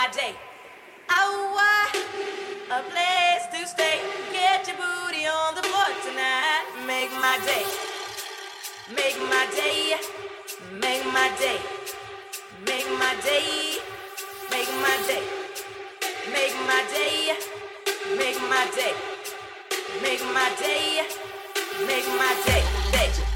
my day. Oh, a place to stay. Get your booty on the floor tonight. Make my day. Make my day. Make my day. Make my day. Make my day. Make my day. Make my day. Make my day. Make my day, day,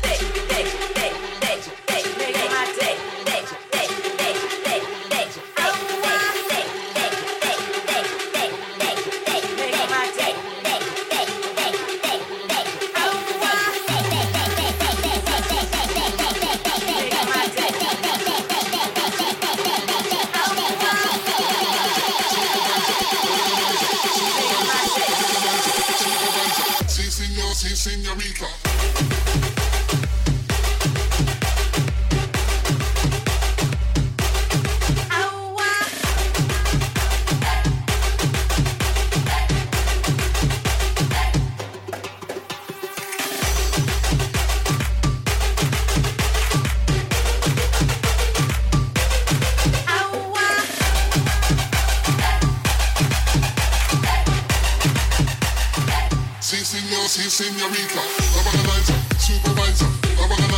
senorita. Supervisor. Supervisor. I want a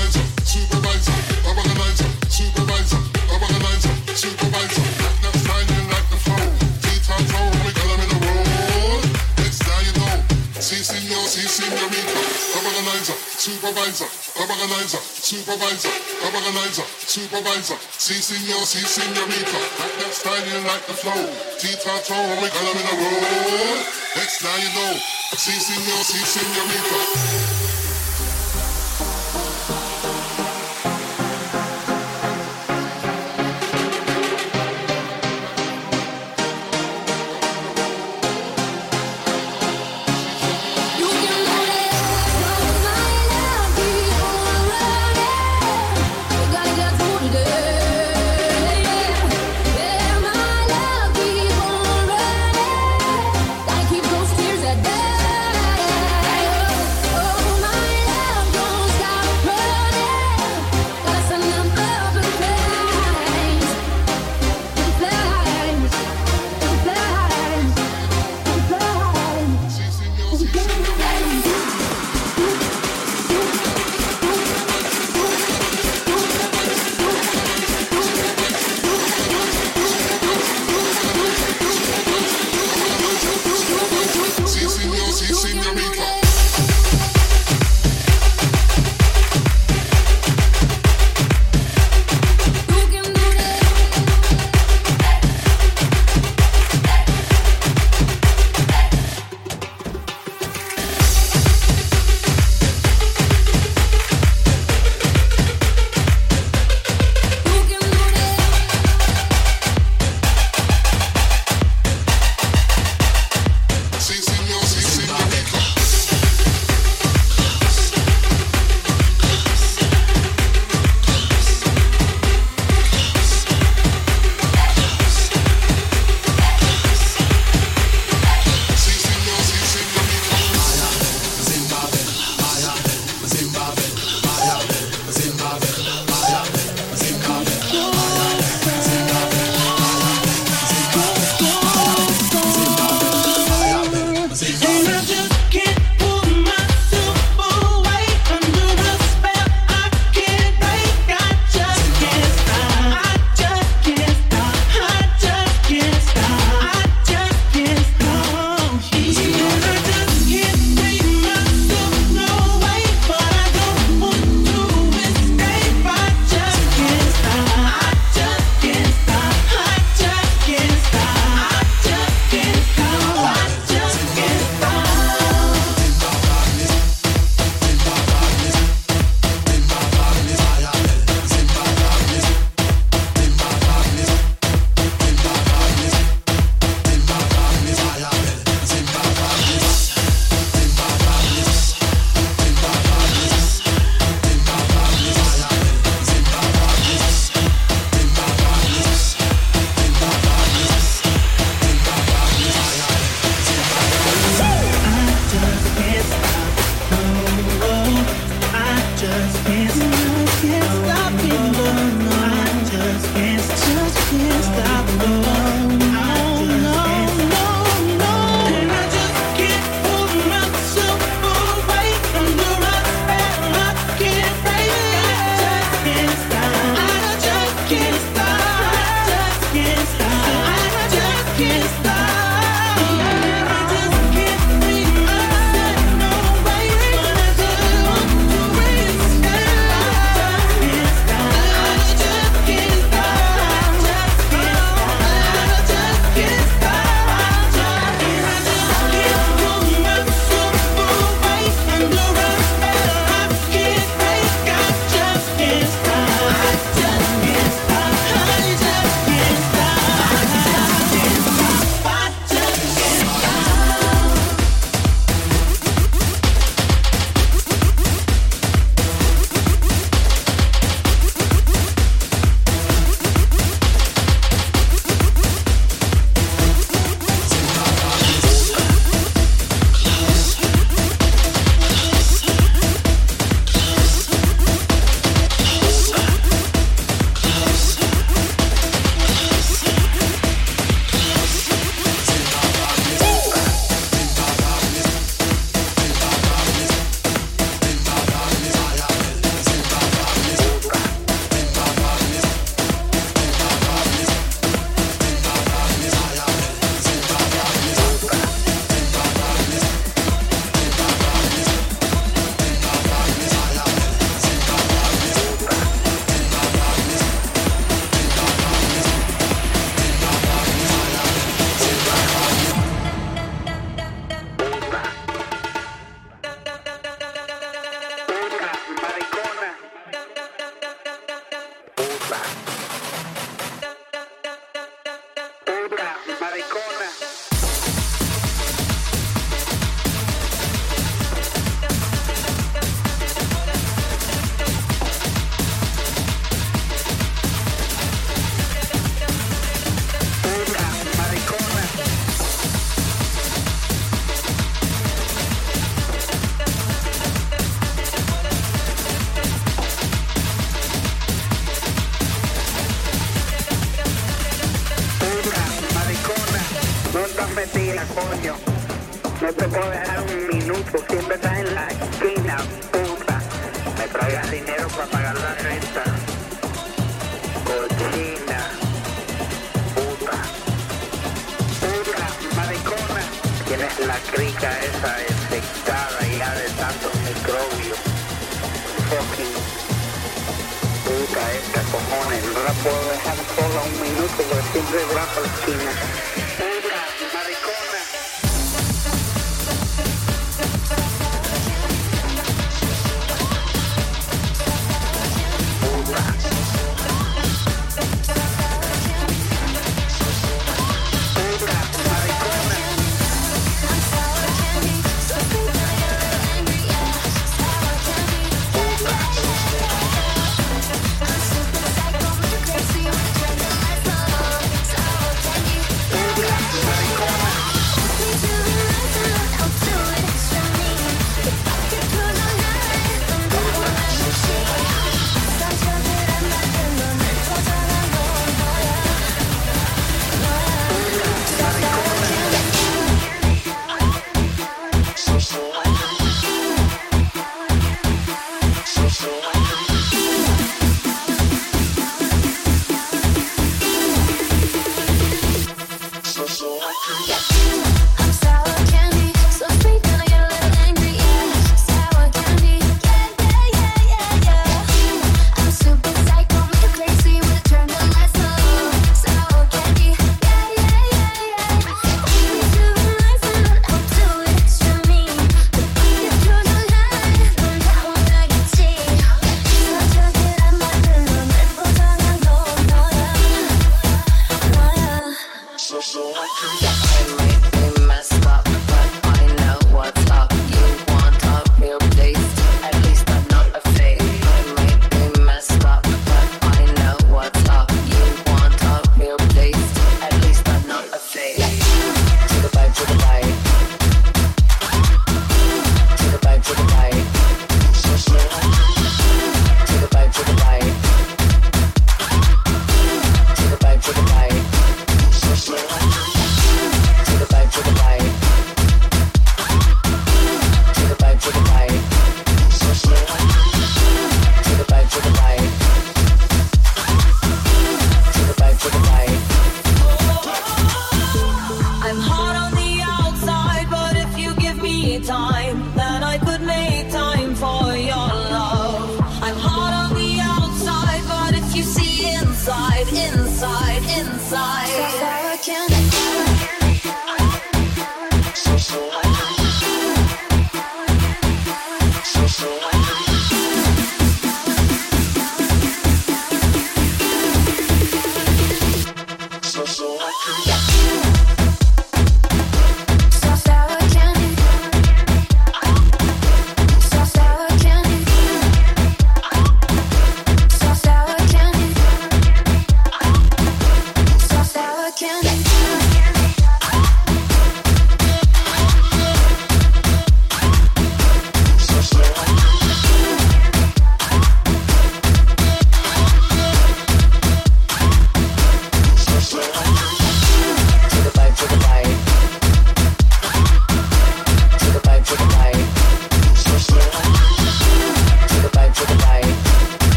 supervisor. Supervisor. That's like the. T-top we got them in a supervisor. Supervisor. Supervisor. That's like the flow. T-top we in the road. Next now you know. Sí, señor, sí, señorita.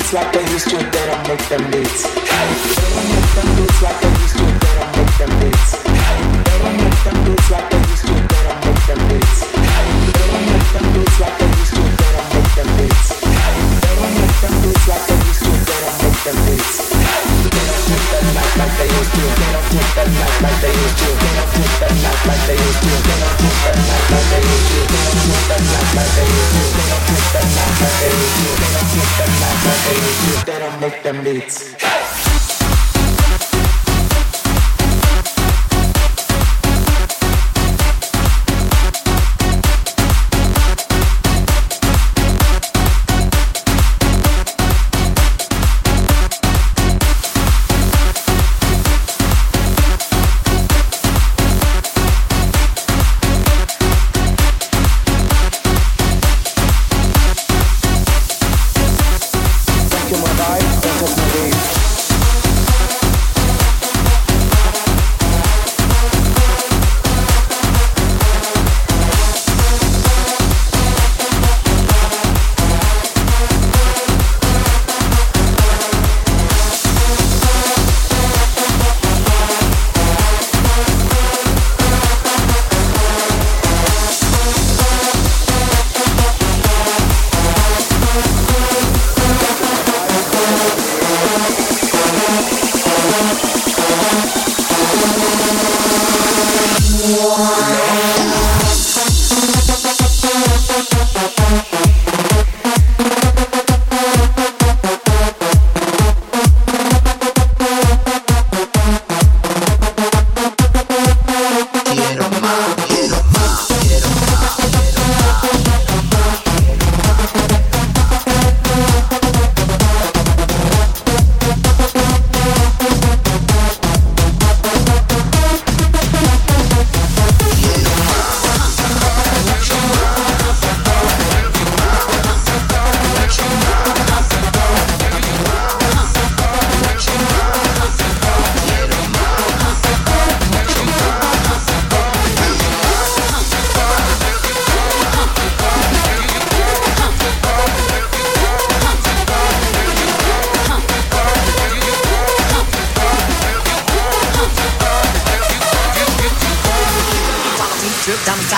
Beats like they used to, make them beats. Don't make them beats like they used to, make them beats. Don't make them beats like they used to, don't make them beats. They used to, they don't make them beats. Like they used to. They don't take that life like they used to. They don't take that life like they used to. They don't take that life like they used to. They don't take that life like they used to. They don't take that life like they used to. They don't take that life like they used to. They don't make them beats.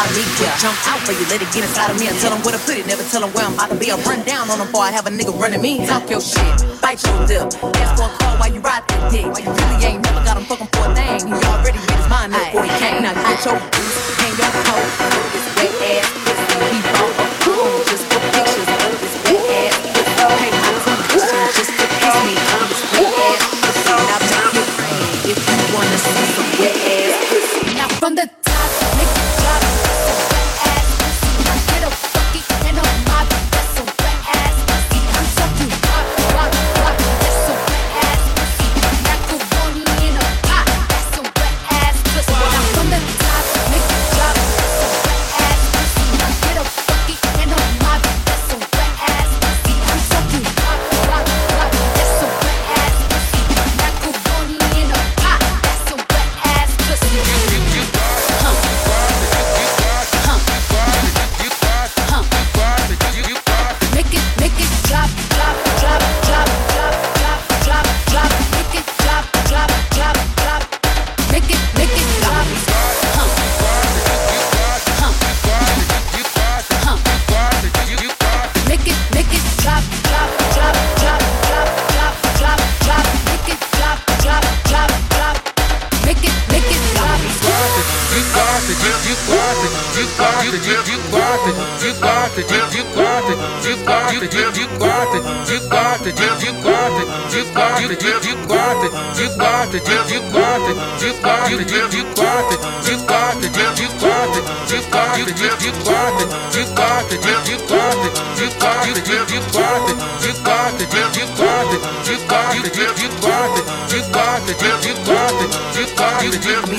Of me, yeah. Jump out for you, let it get inside of me. I tell them where to put it, never tell them where I'm about to be. I run down on them before I have a nigga running me. Talk your shit, bite your lip. Ask for a call while you ride that dick. You really ain't never got him fucking for a thing. He already made his mind up before he came. Now get your boots, hang your coat. This wet ass pussy, he bought a phone just for pictures this wet ass pussy. Pay my tuition just to kiss me on this wet ass. Now take your if you wanna see some wet ass. Now from the top,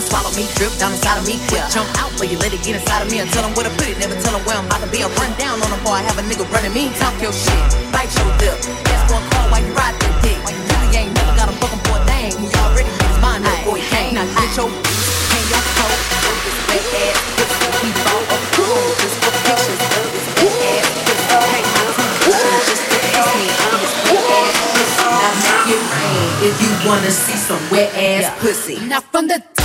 swallow me, drip down inside of me. yeah. jump out for you, let it get inside of me. I tell them where to put it, never tell them where I'm about to be. I run down on them before I have a nigga running me. Talk your shit, bite your lip. That's one call while you ride that dick. You really ain't never got a fucking boy thing. He already made his mind up before he came. Now get your hang your coat, work this wet ass, put the heat on, wet ass, put the hang my condition, just to kiss me on this wet ass pussy. Now make it if you wanna see some wet ass pussy. not from the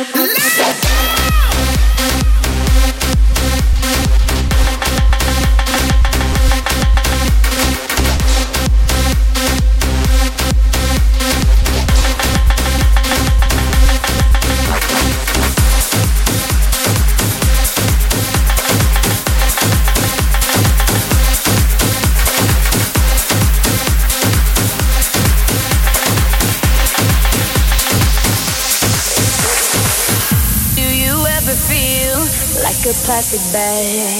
Let's go. A